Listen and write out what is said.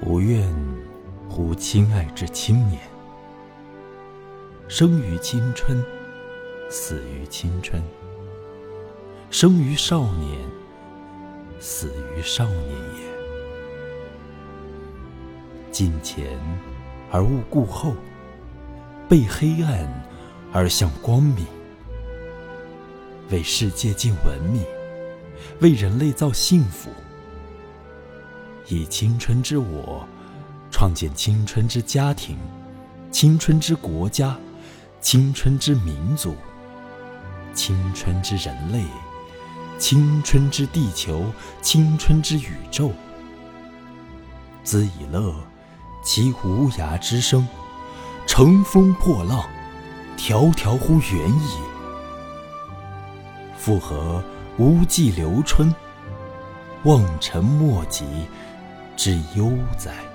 不愿乎亲爱之青年，生于青春，死于青春；生于少年，死于少年也。近前而勿顾后，背黑暗而向光明。为世界尽文明，为人类造幸福。以青春之我，创建青春之家庭，青春之国家，青春之民族，青春之人类，青春之地球，青春之宇宙。兹以乐其无涯之声，乘风破浪，迢迢乎远矣。复何无际留春，望尘莫及。之悠哉！